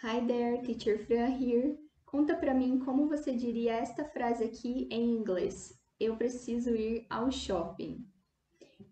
Hi there, Teacher Fran here. Conta pra mim como você diria esta frase aqui em inglês. Eu preciso ir ao shopping.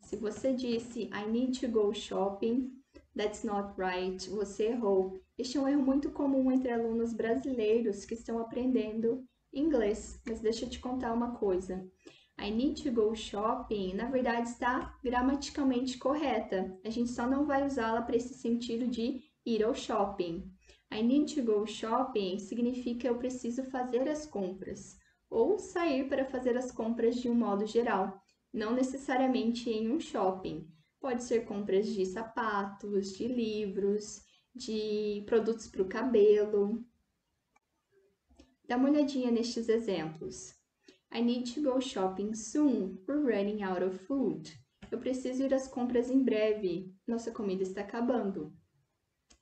Se você disse I need to go shopping, that's not right. Você errou. Este é um erro muito comum entre alunos brasileiros que estão aprendendo inglês. Mas deixa eu te contar uma coisa. I need to go shopping, na verdade, está gramaticalmente correta. A gente só não vai usá-la para esse sentido de ir ao shopping. I need to go shopping significa eu preciso fazer as compras ou sair para fazer as compras de um modo geral, não necessariamente em um shopping. Pode ser compras de sapatos, de livros, de produtos para o cabelo. Dá uma olhadinha nestes exemplos. I need to go shopping soon. We're running out of food. Eu preciso ir às compras em breve. Nossa comida está acabando.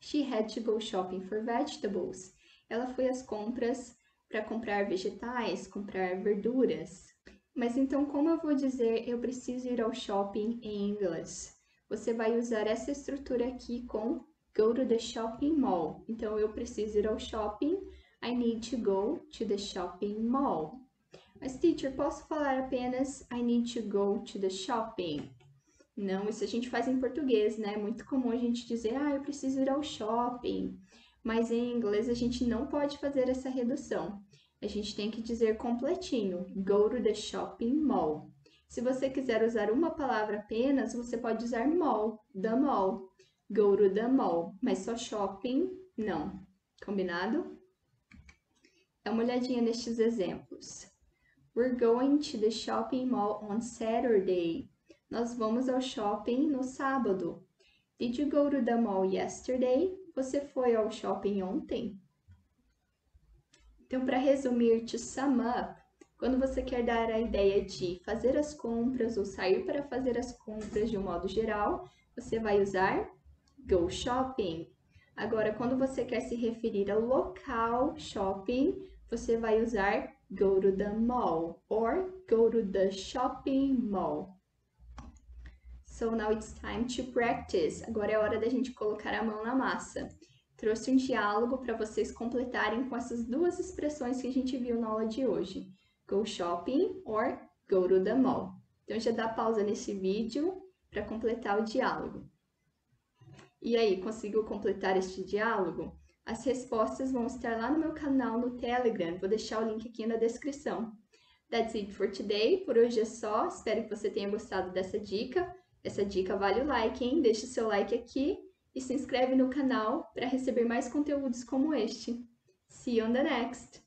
She had to go shopping for vegetables. Ela foi às compras para comprar vegetais, comprar verduras. Mas então, como eu vou dizer eu preciso ir ao shopping em inglês? Você vai usar essa estrutura aqui com go to the shopping mall. Então, eu preciso ir ao shopping. I need to go to the shopping mall. Mas, teacher, posso falar apenas I need to go to the shopping? Não, isso a gente faz em português, né? É muito comum a gente dizer, ah, eu preciso ir ao shopping. Mas em inglês a gente não pode fazer essa redução. A gente tem que dizer completinho, go to the shopping mall. Se você quiser usar uma palavra apenas, você pode usar mall, the mall, go to the mall, mas só shopping, não. Combinado? Dá uma olhadinha nestes exemplos. We're going to the shopping mall on Saturday. Nós vamos ao shopping no sábado. Did you go to the mall yesterday? Você foi ao shopping ontem? Então, para resumir, to sum up, quando você quer dar a ideia de fazer as compras ou sair para fazer as compras de um modo geral, você vai usar go shopping. Agora, quando você quer se referir ao local shopping, você vai usar go to the mall or go to the shopping mall. So now it's time to practice. Agora é hora da gente colocar a mão na massa. Trouxe um diálogo para vocês completarem com essas duas expressões que a gente viu na aula de hoje. Go shopping or go to the mall. Então já dá pausa nesse vídeo para completar o diálogo. E aí, conseguiu completar este diálogo? As respostas vão estar lá no meu canal no Telegram, vou deixar o link aqui na descrição. That's it for today, por hoje é só, espero que você tenha gostado dessa dica. Essa dica vale o like, hein? Deixa o seu like aqui e se inscreve no canal para receber mais conteúdos como este. See you on the next!